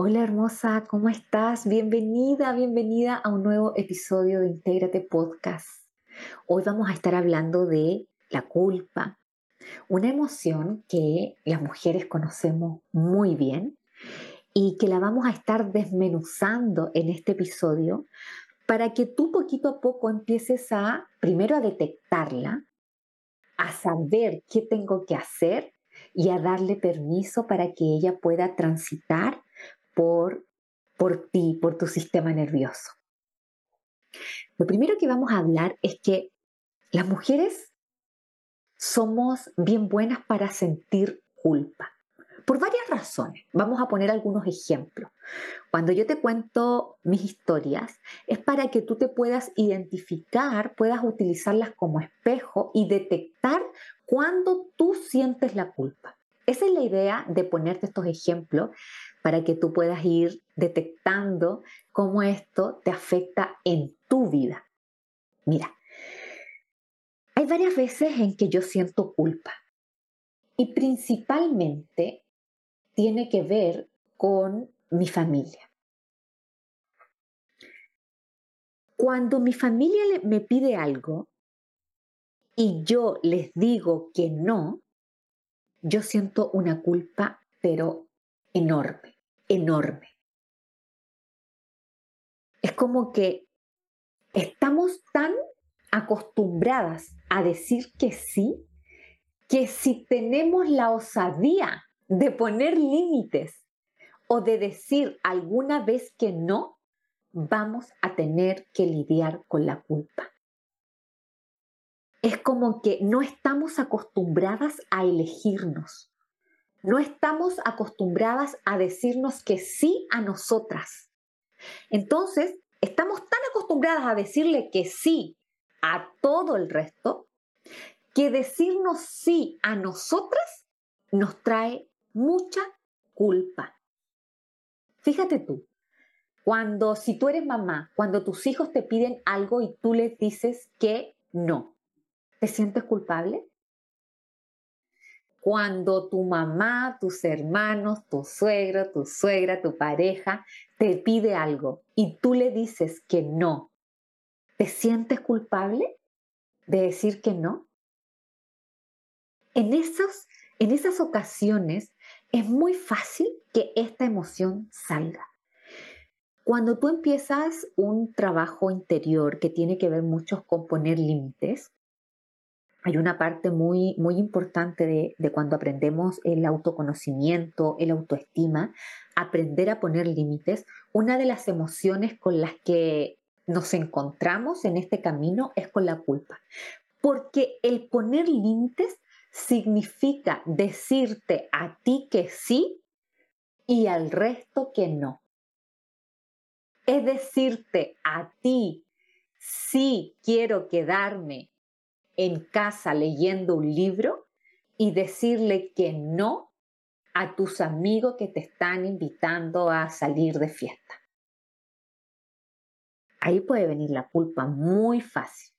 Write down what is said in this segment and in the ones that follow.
Hola hermosa, ¿cómo estás? Bienvenida, bienvenida a un nuevo episodio de Intégrate Podcast. Hoy vamos a estar hablando de la culpa, una emoción que las mujeres conocemos muy bien y que la vamos a estar desmenuzando en este episodio para que tú poquito a poco empieces a, primero a detectarla, a saber qué tengo que hacer y a darle permiso para que ella pueda transitar por, por ti, por tu sistema nervioso. Lo primero que vamos a hablar es que las mujeres somos bien buenas para sentir culpa. Por varias razones. Vamos a poner algunos ejemplos. Cuando yo te cuento mis historias, es para que tú te puedas identificar, puedas utilizarlas como espejo y detectar cuando tú sientes la culpa. Esa es la idea de ponerte estos ejemplos para que tú puedas ir detectando cómo esto te afecta en tu vida. Mira, hay varias veces en que yo siento culpa y principalmente tiene que ver con mi familia. Cuando mi familia me pide algo y yo les digo que no, yo siento una culpa, pero enorme, enorme. Es como que estamos tan acostumbradas a decir que sí, que si tenemos la osadía de poner límites o de decir alguna vez que no, vamos a tener que lidiar con la culpa. Es como que no estamos acostumbradas a elegirnos. No estamos acostumbradas a decirnos que sí a nosotras. Entonces, estamos tan acostumbradas a decirle que sí a todo el resto que decirnos sí a nosotras nos trae mucha culpa. Fíjate tú, cuando si tú eres mamá, cuando tus hijos te piden algo y tú les dices que no, ¿te sientes culpable? cuando tu mamá, tus hermanos, tu suegro, tu suegra, tu pareja te pide algo y tú le dices que no, ¿te sientes culpable de decir que no? En, esos, en esas ocasiones es muy fácil que esta emoción salga. Cuando tú empiezas un trabajo interior que tiene que ver mucho con poner límites, hay una parte muy, muy importante de, de, cuando aprendemos el autoconocimiento, el autoestima, aprender a poner límites. Una de las emociones con las que nos encontramos en este camino es con la culpa. Porque el poner límites significa decirte a ti que sí y al resto que no. Es decirte a ti, sí quiero quedarme en casa leyendo un libro y decirle que no a tus amigos que te están invitando a salir de fiesta. Ahí puede venir la culpa muy fácil.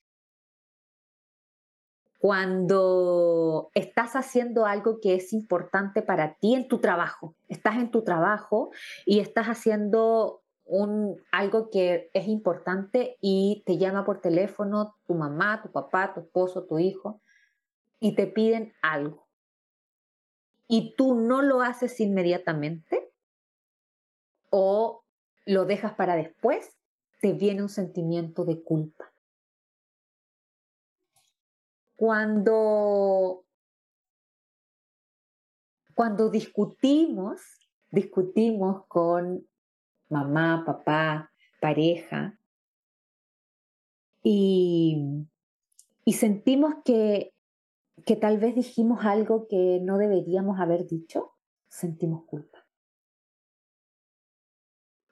Cuando estás haciendo algo que es importante para ti en tu trabajo, estás en tu trabajo y estás haciendo algo que es importante y te llama por teléfono tu mamá, tu papá, tu esposo, tu hijo y te piden algo y tú no lo haces inmediatamente o lo dejas para después, te viene un sentimiento de culpa. Cuando, cuando discutimos, discutimos con mamá, papá, pareja, y, y sentimos que, que tal vez dijimos algo que no deberíamos haber dicho, sentimos culpa.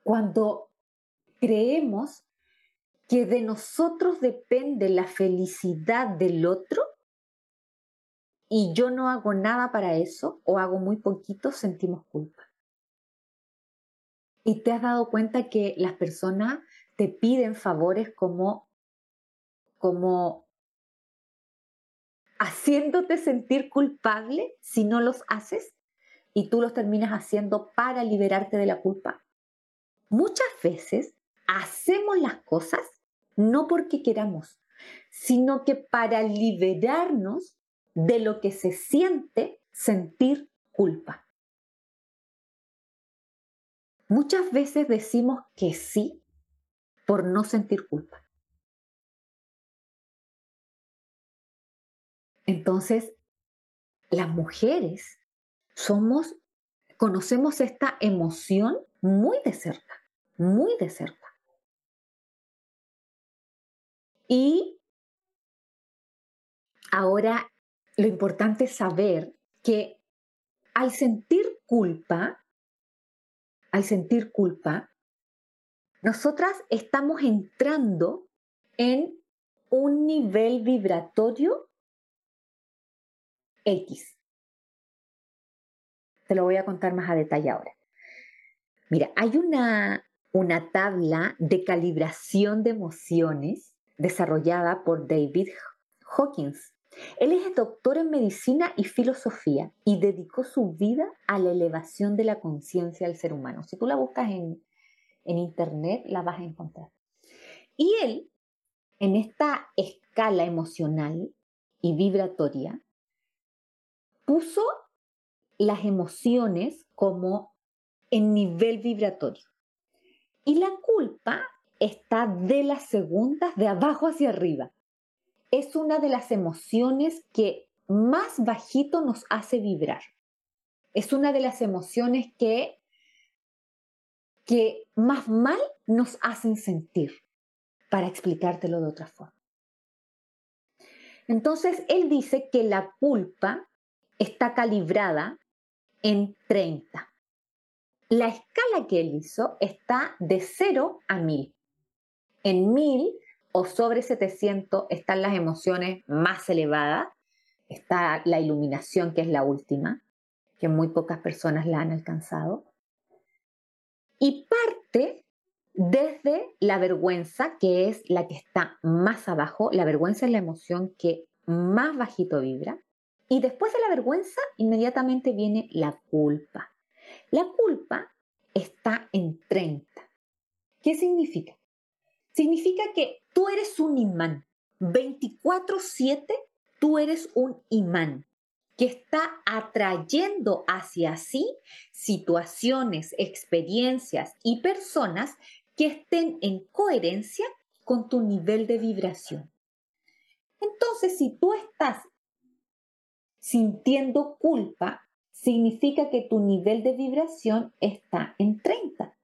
Cuando creemos que de nosotros depende la felicidad del otro y yo no hago nada para eso o hago muy poquito, sentimos culpa. Y te has dado cuenta que las personas te piden favores como, como haciéndote sentir culpable si no los haces. y tú los terminas haciendo para liberarte de la culpa. Muchas veces hacemos las cosas no porque queramos, sino que para liberarnos de lo que se siente sentir culpa. Muchas veces decimos que sí por no sentir culpa. Entonces, las mujeres somos, conocemos esta emoción muy de cerca, muy de cerca. Y ahora lo importante es saber que al sentir culpa, al sentir culpa, nosotras estamos entrando en un nivel vibratorio X. Te lo voy a contar más a detalle ahora. Mira, hay una, una tabla de calibración de emociones desarrollada por David Hawkins. Él es doctor en medicina y filosofía y dedicó su vida a la elevación de la conciencia del ser humano. Si tú la buscas en, en internet, la vas a encontrar. Y él, en esta escala emocional y vibratoria, puso las emociones como en nivel vibratorio. Y la culpa está de las segundas, de abajo hacia arriba. Es una de las emociones que más bajito nos hace vibrar. Es una de las emociones que, que más mal nos hacen sentir, para explicártelo de otra forma. Entonces, él dice que la culpa está calibrada en 30. La escala que él hizo está de 0 a 1000. En 1000 o sobre 700 están las emociones más elevadas, está la iluminación que es la última, que muy pocas personas la han alcanzado, y parte desde la vergüenza, que es la que está más abajo, la vergüenza es la emoción que más bajito vibra, y después de la vergüenza, inmediatamente viene la culpa. La culpa está en 30. ¿Qué significa? Significa que tú eres un imán. 24/7 tú eres un imán que está atrayendo hacia sí situaciones, experiencias y personas que estén en coherencia con tu nivel de vibración. Entonces, si tú estás sintiendo culpa, significa que tu nivel de vibración está en 30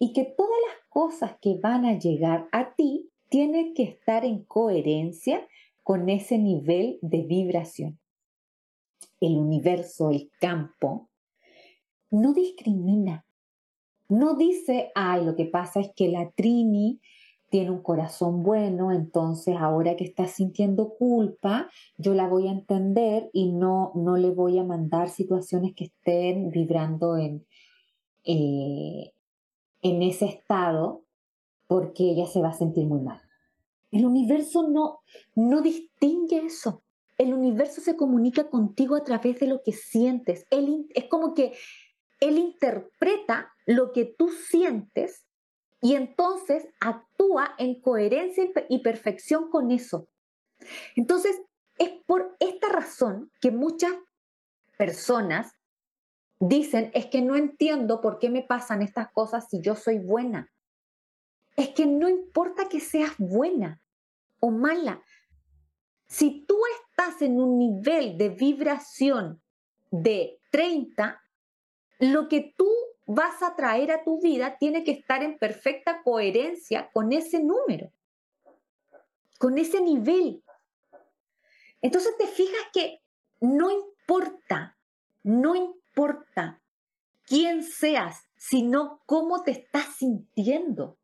y que todas las cosas que van a llegar a ti tienen que estar en coherencia con ese nivel de vibración. El universo, el campo, no discrimina. No dice, ay, lo que pasa es que la Trini tiene un corazón bueno, entonces ahora que está sintiendo culpa, yo la voy a entender y no, no le voy a mandar situaciones que estén vibrando en, eh, en ese estado porque ella se va a sentir muy mal. El universo no, no distingue eso. El universo se comunica contigo a través de lo que sientes. Es como que él interpreta lo que tú sientes y entonces actúa en coherencia y perfección con eso. Entonces, es por esta razón que muchas personas dicen, es que no entiendo por qué me pasan estas cosas si yo soy buena. Es que no importa que seas buena o mala. Si tú estás en un nivel de vibración de 30, lo que tú vas a traer a tu vida tiene que estar en perfecta coherencia con ese número, con ese nivel. Entonces te fijas que no importa, no importa quién seas, sino cómo te estás sintiendo.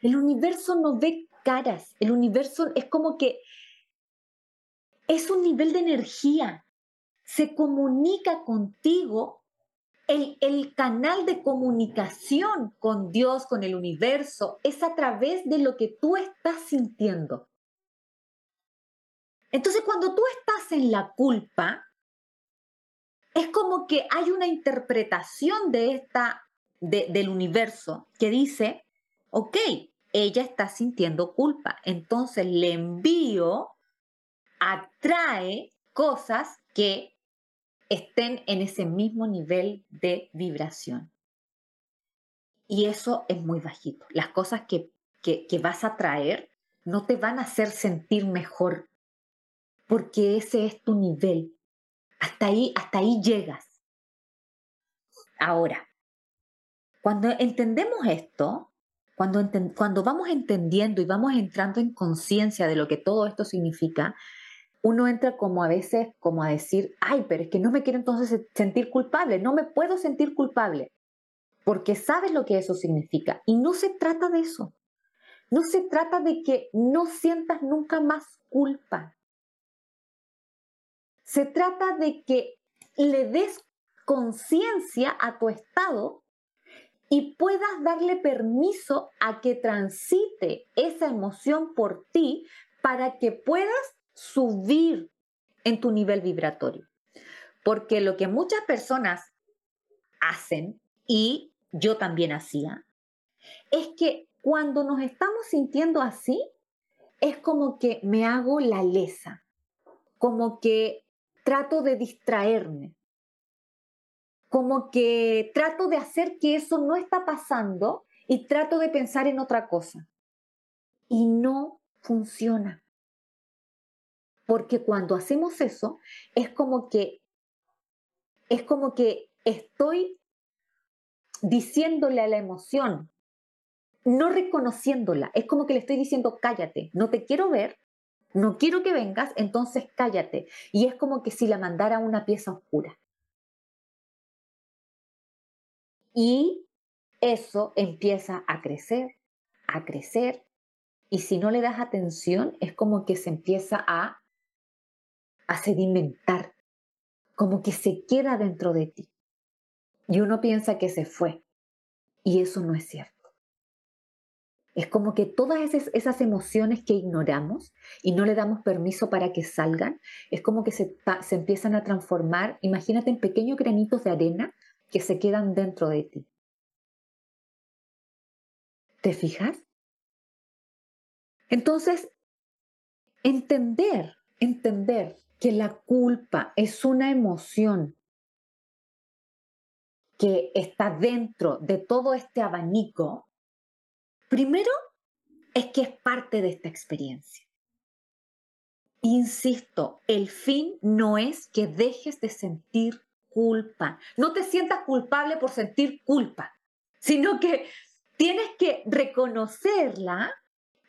El universo no ve caras, el universo es como que es un nivel de energía, se comunica contigo. El, canal de comunicación con Dios, con el universo, es a través de lo que tú estás sintiendo. Entonces, cuando tú estás en la culpa, es como que hay una interpretación de esta, del universo que dice, ok, ella está sintiendo culpa, entonces le envío, atrae cosas que estén en ese mismo nivel de vibración. Y eso es muy bajito. Las cosas que, que, que vas a traer no te van a hacer sentir mejor, porque ese es tu nivel. Hasta ahí, hasta ahí llegas. Ahora, cuando entendemos esto, cuando, cuando vamos entendiendo y vamos entrando en conciencia de lo que todo esto significa, uno entra como a veces como a decir, ay, pero es que no me quiero entonces sentir culpable, no me puedo sentir culpable, porque sabes lo que eso significa. Y no se trata de eso. No se trata de que no sientas nunca más culpa. Se trata de que le des conciencia a tu estado y puedas darle permiso a que transite esa emoción por ti para que puedas subir en tu nivel vibratorio. Porque lo que muchas personas hacen, y yo también hacía, es que cuando nos estamos sintiendo así, es como que me hago la lesa, como que trato de distraerme, como que trato de hacer que eso no está pasando y trato de pensar en otra cosa. Y no funciona. Porque cuando hacemos eso, es como que es como que estoy diciéndole a la emoción, no reconociéndola. Es como que le estoy diciendo, cállate, no te quiero ver, no quiero que vengas, entonces cállate. Y es como que si la mandara a una pieza oscura. Y eso empieza a crecer, a crecer. Y si no le das atención, es como que se empieza a a sedimentar, como que se queda dentro de ti. Y uno piensa que se fue. Y eso no es cierto. Es como que todas esas, emociones que ignoramos y no le damos permiso para que salgan, es como que se, se empiezan a transformar, imagínate, en pequeños granitos de arena que se quedan dentro de ti. ¿Te fijas? Entonces, entender, entender que la culpa es una emoción que está dentro de todo este abanico, primero es que es parte de esta experiencia. Insisto, el fin no es que dejes de sentir culpa. No te sientas culpable por sentir culpa, sino que tienes que reconocerla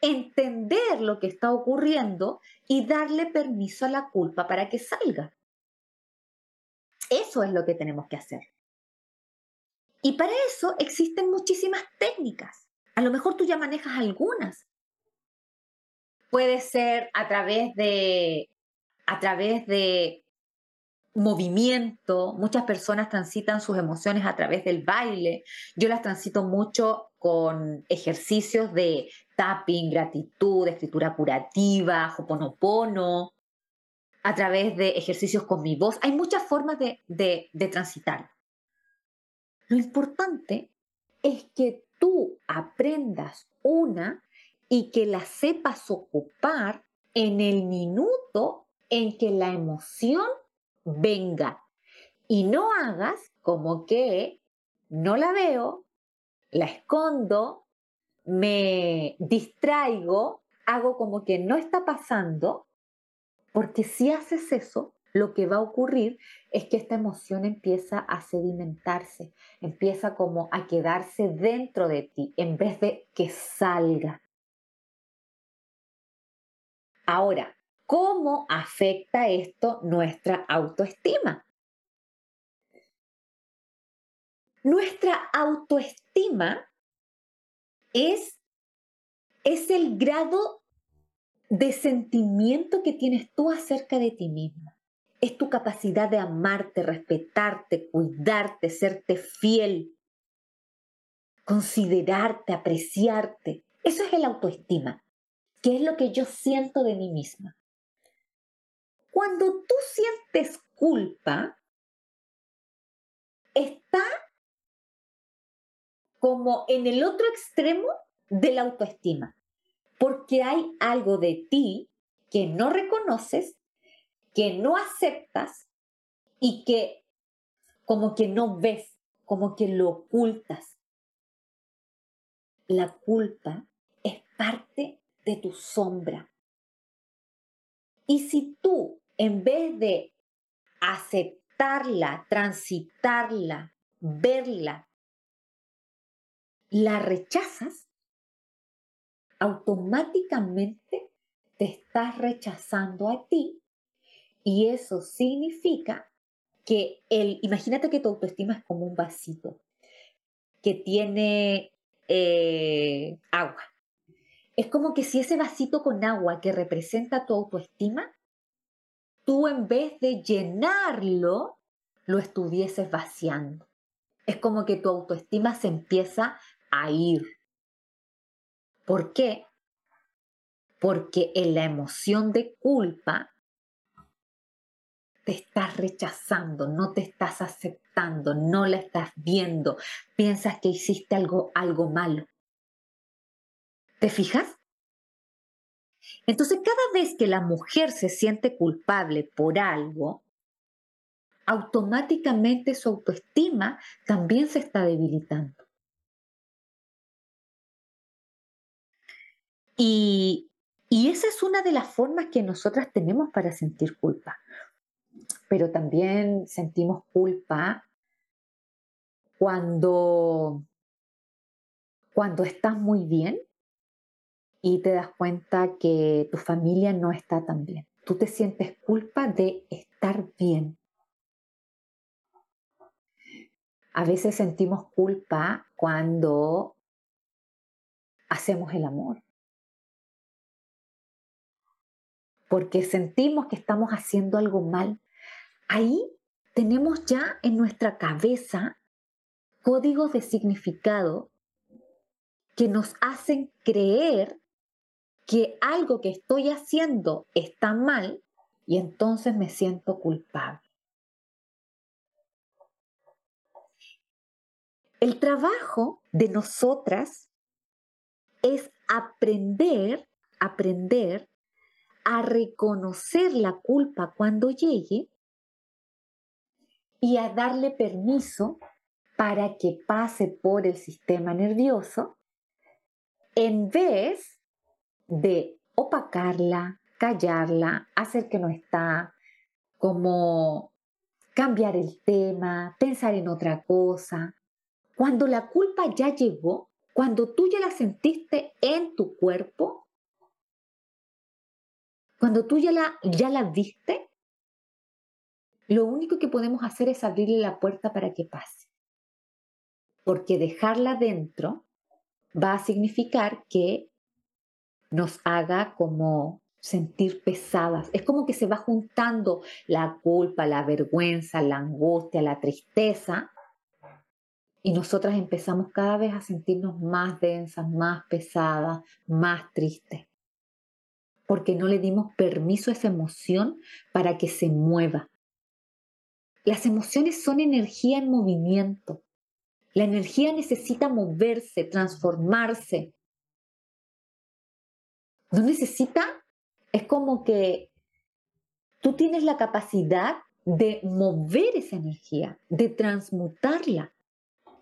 entender lo que está ocurriendo y darle permiso a la culpa para que salga. Eso es lo que tenemos que hacer. Y para eso existen muchísimas técnicas. A lo mejor tú ya manejas algunas. Puede ser a través de a través de movimiento, muchas personas transitan sus emociones a través del baile. Yo las transito mucho con ejercicios de tapping, gratitud, escritura curativa, hoponopono, a través de ejercicios con mi voz. Hay muchas formas de, de, de transitar. Lo importante es que tú aprendas una y que la sepas ocupar en el minuto en que la emoción venga. Y no hagas como que no la veo, la escondo, me distraigo, hago como que no está pasando, porque si haces eso, lo que va a ocurrir es que esta emoción empieza a sedimentarse, empieza como a quedarse dentro de ti en vez de que salga. Ahora, ¿cómo afecta esto nuestra autoestima? Nuestra autoestima es, es el grado de sentimiento que tienes tú acerca de ti misma. Es tu capacidad de amarte, respetarte, cuidarte, serte fiel, considerarte, apreciarte. Eso es el autoestima, que es lo que yo siento de mí misma. Cuando tú sientes culpa, está como en el otro extremo de la autoestima, porque hay algo de ti que no reconoces, que no aceptas y que como que no ves, como que lo ocultas. La culpa es parte de tu sombra. Y si tú, en vez de aceptarla, transitarla, verla, la rechazas, automáticamente te estás rechazando a ti y eso significa que el, imagínate que tu autoestima es como un vasito que tiene eh, agua. Es como que si ese vasito con agua que representa tu autoestima, tú en vez de llenarlo, lo estuvieses vaciando. Es como que tu autoestima se empieza a ir. ¿Por qué? Porque en la emoción de culpa te estás rechazando, no te estás aceptando, no la estás viendo, piensas que hiciste algo, algo malo. ¿Te fijas? Entonces, cada vez que la mujer se siente culpable por algo, automáticamente su autoestima también se está debilitando. Y, esa es una de las formas que nosotras tenemos para sentir culpa. Pero también sentimos culpa cuando, cuando estás muy bien y te das cuenta que tu familia no está tan bien. Tú te sientes culpa de estar bien. A veces sentimos culpa cuando hacemos el amor. porque sentimos que estamos haciendo algo mal, ahí tenemos ya en nuestra cabeza códigos de significado que nos hacen creer que algo que estoy haciendo está mal y entonces me siento culpable. El trabajo de nosotras es aprender, aprender a reconocer la culpa cuando llegue y a darle permiso para que pase por el sistema nervioso en vez de opacarla, callarla, hacer que no está, como cambiar el tema, pensar en otra cosa. Cuando la culpa ya llegó, cuando tú ya la sentiste en tu cuerpo, cuando tú ya la, ya la viste, lo único que podemos hacer es abrirle la puerta para que pase. Porque dejarla dentro va a significar que nos haga como sentir pesadas. Es como que se va juntando la culpa, la vergüenza, la angustia, la tristeza. Y nosotras empezamos cada vez a sentirnos más densas, más pesadas, más tristes porque no le dimos permiso a esa emoción para que se mueva. Las emociones son energía en movimiento. La energía necesita moverse, transformarse. No necesita, es como que tú tienes la capacidad de mover esa energía, de transmutarla.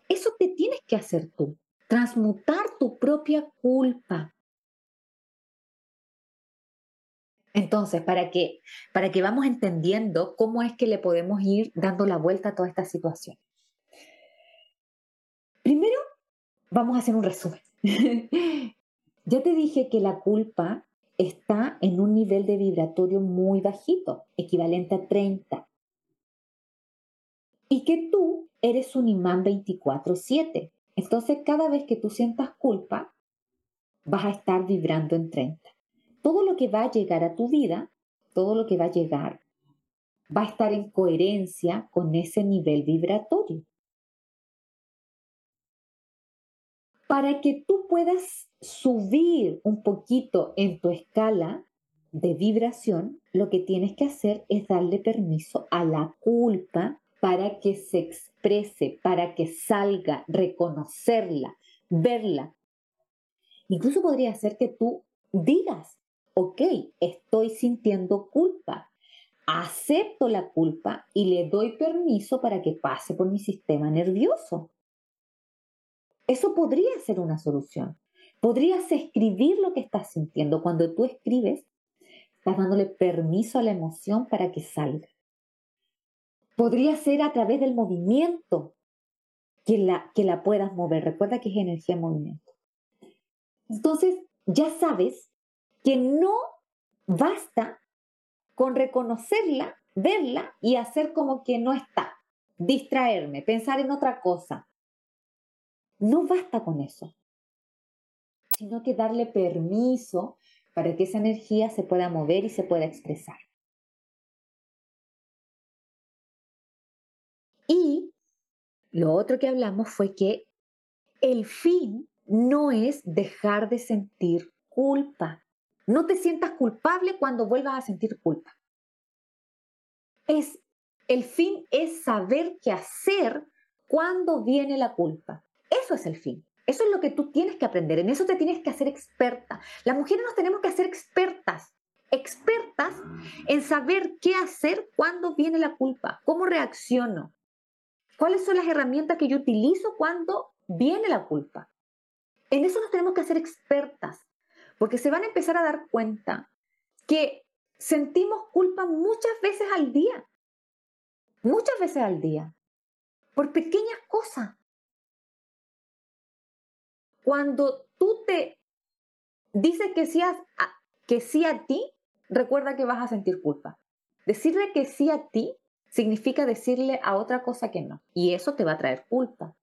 Eso te tienes que hacer tú, transmutar tu propia culpa, Entonces, para que, para que vamos entendiendo cómo es que le podemos ir dando la vuelta a toda esta situación. Primero, vamos a hacer un resumen. ya te dije que la culpa está en un nivel de vibratorio muy bajito, equivalente a 30. Y que tú eres un imán 24/7. Entonces, cada vez que tú sientas culpa, vas a estar vibrando en 30 todo lo que va a llegar a tu vida, todo lo que va a llegar, va a estar en coherencia con ese nivel vibratorio. Para que tú puedas subir un poquito en tu escala de vibración, lo que tienes que hacer es darle permiso a la culpa para que se exprese, para que salga, reconocerla, verla. Incluso podría ser que tú digas, ok, estoy sintiendo culpa, acepto la culpa y le doy permiso para que pase por mi sistema nervioso. Eso podría ser una solución. Podrías escribir lo que estás sintiendo. Cuando tú escribes, estás dándole permiso a la emoción para que salga. Podría ser a través del movimiento que la, que la puedas mover. Recuerda que es energía en movimiento. Entonces, ya sabes que no basta con reconocerla, verla y hacer como que no está. Distraerme, pensar en otra cosa. No basta con eso, sino que darle permiso para que esa energía se pueda mover y se pueda expresar. Y lo otro que hablamos fue que el fin no es dejar de sentir culpa. No te sientas culpable cuando vuelvas a sentir culpa. Es, el fin es saber qué hacer cuando viene la culpa. Eso es el fin. Eso es lo que tú tienes que aprender, en eso te tienes que hacer experta. Las mujeres nos tenemos que hacer expertas, expertas en saber qué hacer cuando viene la culpa, cómo reacciono, cuáles son las herramientas que yo utilizo cuando viene la culpa. En eso nos tenemos que hacer expertas, porque se van a empezar a dar cuenta que sentimos culpa muchas veces al día, muchas veces al día, por pequeñas cosas. Cuando tú te dices que sí, a, que sí a ti, recuerda que vas a sentir culpa. Decirle que sí a ti significa decirle a otra cosa que no. Y eso te va a traer culpa.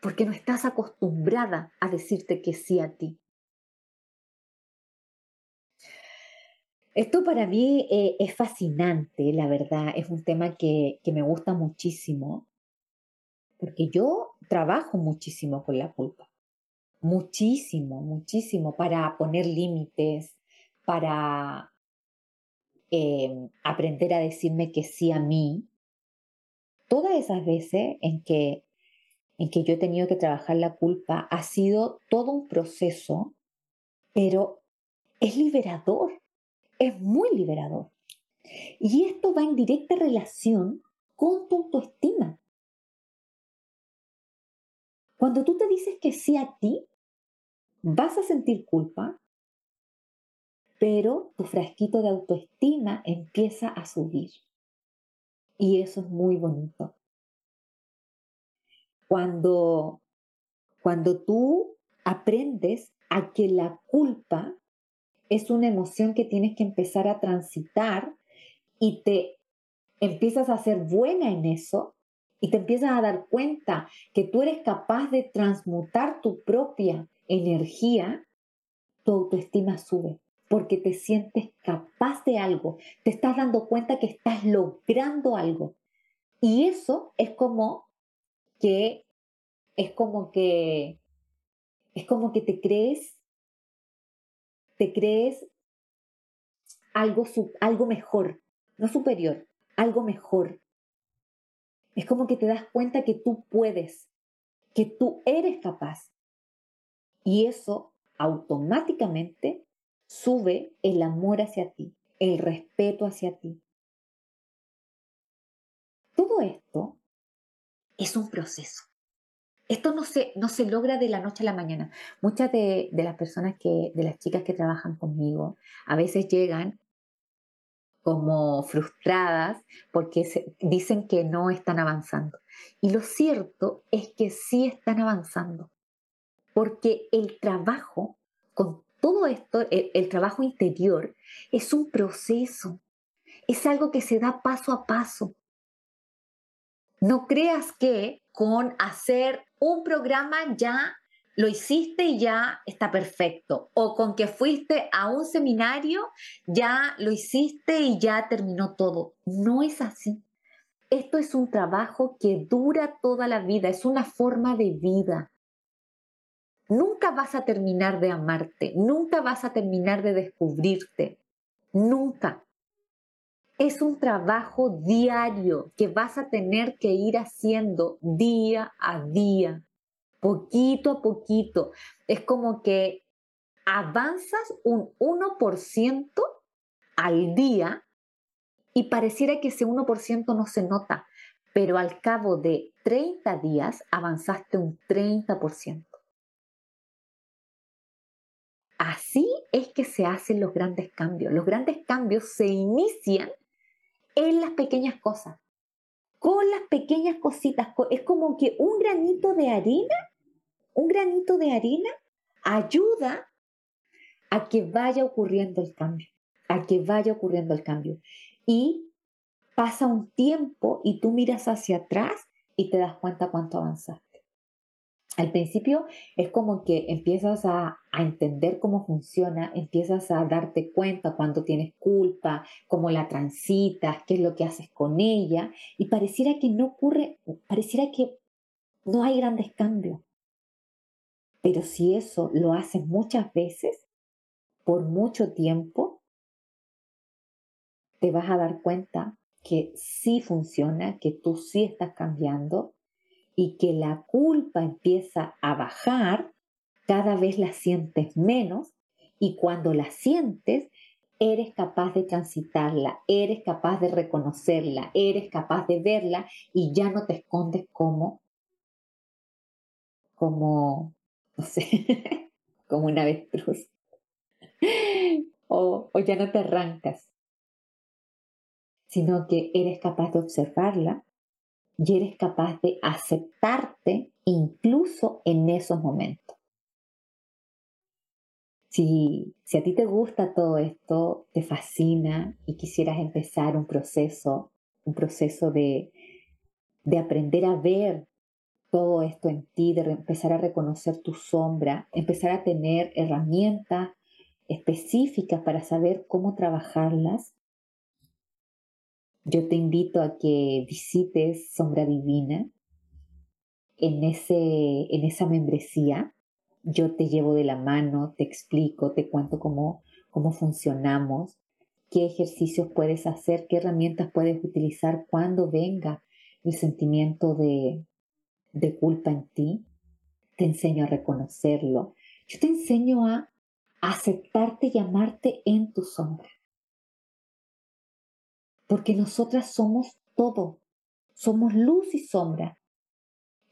Porque no estás acostumbrada a decirte que sí a ti. Esto para mí eh, es fascinante, la verdad. Es un tema que, que me gusta muchísimo porque yo trabajo muchísimo con la culpa, muchísimo, muchísimo, para poner límites, para em, aprender a decirme que sí a mí. Todas esas veces en que, en que yo he tenido que trabajar la culpa ha sido todo un proceso, pero es liberador, es muy liberador. Y esto va en directa relación con tu autoestima. Cuando tú te dices que sí a ti, vas a sentir culpa, pero tu frasquito de autoestima empieza a subir. Y eso es muy bonito. Cuando, cuando tú aprendes a que la culpa es una emoción que tienes que empezar a transitar y te empiezas a ser buena en eso, y te empiezas a dar cuenta que tú eres capaz de transmutar tu propia energía, tu autoestima sube porque te sientes capaz de algo, te estás dando cuenta que estás logrando algo. Y eso es como que es como que es como que te crees te crees algo algo mejor, no superior, algo mejor. Es como que te das cuenta que tú puedes, que tú eres capaz. Y eso automáticamente sube el amor hacia ti, el respeto hacia ti. Todo esto es un proceso. Esto no se, no se logra de la noche a la mañana. Muchas de, de las personas que, de las chicas que trabajan conmigo, a veces llegan como frustradas porque dicen que no están avanzando. Y lo cierto es que sí están avanzando, porque el trabajo con todo esto, el, trabajo interior, es un proceso, es algo que se da paso a paso. No creas que con hacer un programa ya lo hiciste y ya está perfecto. O con que fuiste a un seminario, ya lo hiciste y ya terminó todo. No es así. Esto es un trabajo que dura toda la vida, es una forma de vida. Nunca vas a terminar de amarte, nunca vas a terminar de descubrirte, nunca. es un trabajo diario que vas a tener que ir haciendo día a día, poquito a poquito. Es como que avanzas un 1% al día y pareciera que ese 1% no se nota, pero al cabo de 30 días avanzaste un 30%. Así es que se hacen los grandes cambios. Los grandes cambios se inician en las pequeñas cosas, con las pequeñas cositas. Es como que un granito de harina, un granito de harina ayuda a que vaya ocurriendo el cambio, a que vaya ocurriendo el cambio. Y pasa un tiempo y tú miras hacia atrás y te das cuenta cuánto avanzaste. Al principio es como que empiezas a, entender cómo funciona, empiezas a darte cuenta cuando tienes culpa, cómo la transitas, qué es lo que haces con ella, y pareciera que no ocurre, pareciera que no hay grandes cambios. Pero si eso lo haces muchas veces, por mucho tiempo, te vas a dar cuenta que sí funciona, que tú sí estás cambiando y que la culpa empieza a bajar, cada vez la sientes menos y cuando la sientes, eres capaz de transitarla, eres capaz de reconocerla, eres capaz de verla y ya no te escondes como, como, no sé, como una avestruz. o, o ya no te arrancas, sino que eres capaz de observarla, y eres capaz de aceptarte incluso en esos momentos. Si, si a ti te gusta todo esto, te fascina y quisieras empezar un proceso, un proceso de, de aprender a ver todo esto en ti, de empezar a reconocer tu sombra, empezar a tener herramientas específicas para saber cómo trabajarlas, yo te invito a que visites Sombra Divina en, ese, en esa membresía. Yo te llevo de la mano, te explico, te cuento cómo, cómo funcionamos, qué ejercicios puedes hacer, qué herramientas puedes utilizar cuando venga el sentimiento de, de culpa en ti. Te enseño a reconocerlo. Yo te enseño a aceptarte y amarte en tu sombra porque nosotras somos todo, somos luz y sombra,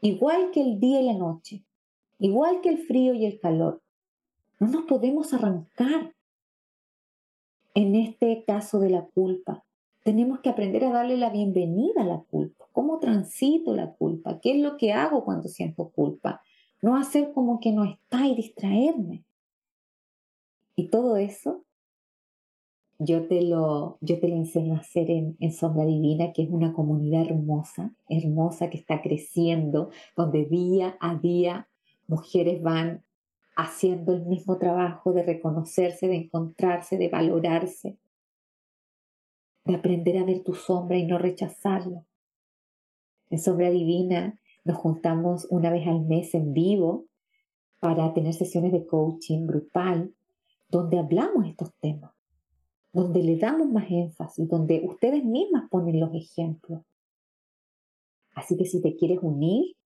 igual que el día y la noche, igual que el frío y el calor. No nos podemos arrancar en este caso de la culpa. Tenemos que aprender a darle la bienvenida a la culpa. ¿Cómo transito la culpa? ¿Qué es lo que hago cuando siento culpa? No hacer como que no está y distraerme. Y todo eso yo te lo, yo te lo enseño a hacer en, en, Sombra Divina, que es una comunidad hermosa, hermosa que está creciendo, donde día a día mujeres van haciendo el mismo trabajo de reconocerse, de encontrarse, de valorarse, de aprender a ver tu sombra y no rechazarla. En Sombra Divina nos juntamos una vez al mes en vivo para tener sesiones de coaching grupal donde hablamos estos temas donde le damos más énfasis, donde ustedes mismas ponen los ejemplos. Así que si te quieres unir,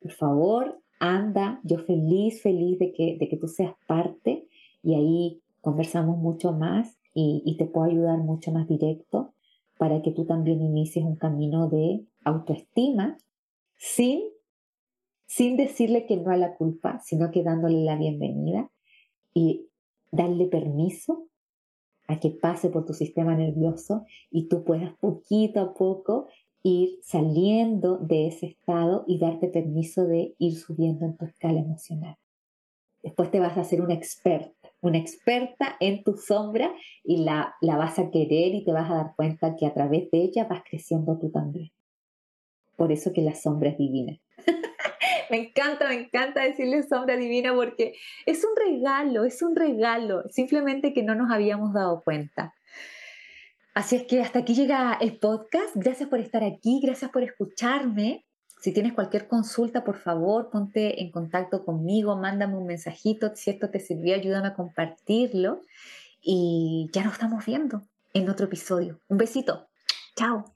por favor, anda, yo feliz, feliz de que, de que tú seas parte y ahí conversamos mucho más y, te puedo ayudar mucho más directo para que tú también inicies un camino de autoestima sin, sin decirle que no a la culpa, sino que dándole la bienvenida y darle permiso a que pase por tu sistema nervioso y tú puedas poquito a poco ir saliendo de ese estado y darte permiso de ir subiendo en tu escala emocional. Después te vas a hacer una experta, una experta en tu sombra y la, la vas a querer y te vas a dar cuenta que a través de ella vas creciendo tú también. Por eso que la sombra es divina. me encanta, me encanta decirle sombra divina porque es un regalo, es un regalo, simplemente que no nos habíamos dado cuenta. Así es que hasta aquí llega el podcast. Gracias por estar aquí, gracias por escucharme. Si tienes cualquier consulta, por favor, ponte en contacto conmigo, mándame un mensajito. Si esto te sirvió, ayúdame a compartirlo. Y ya nos estamos viendo. en otro episodio. Un besito. Chao.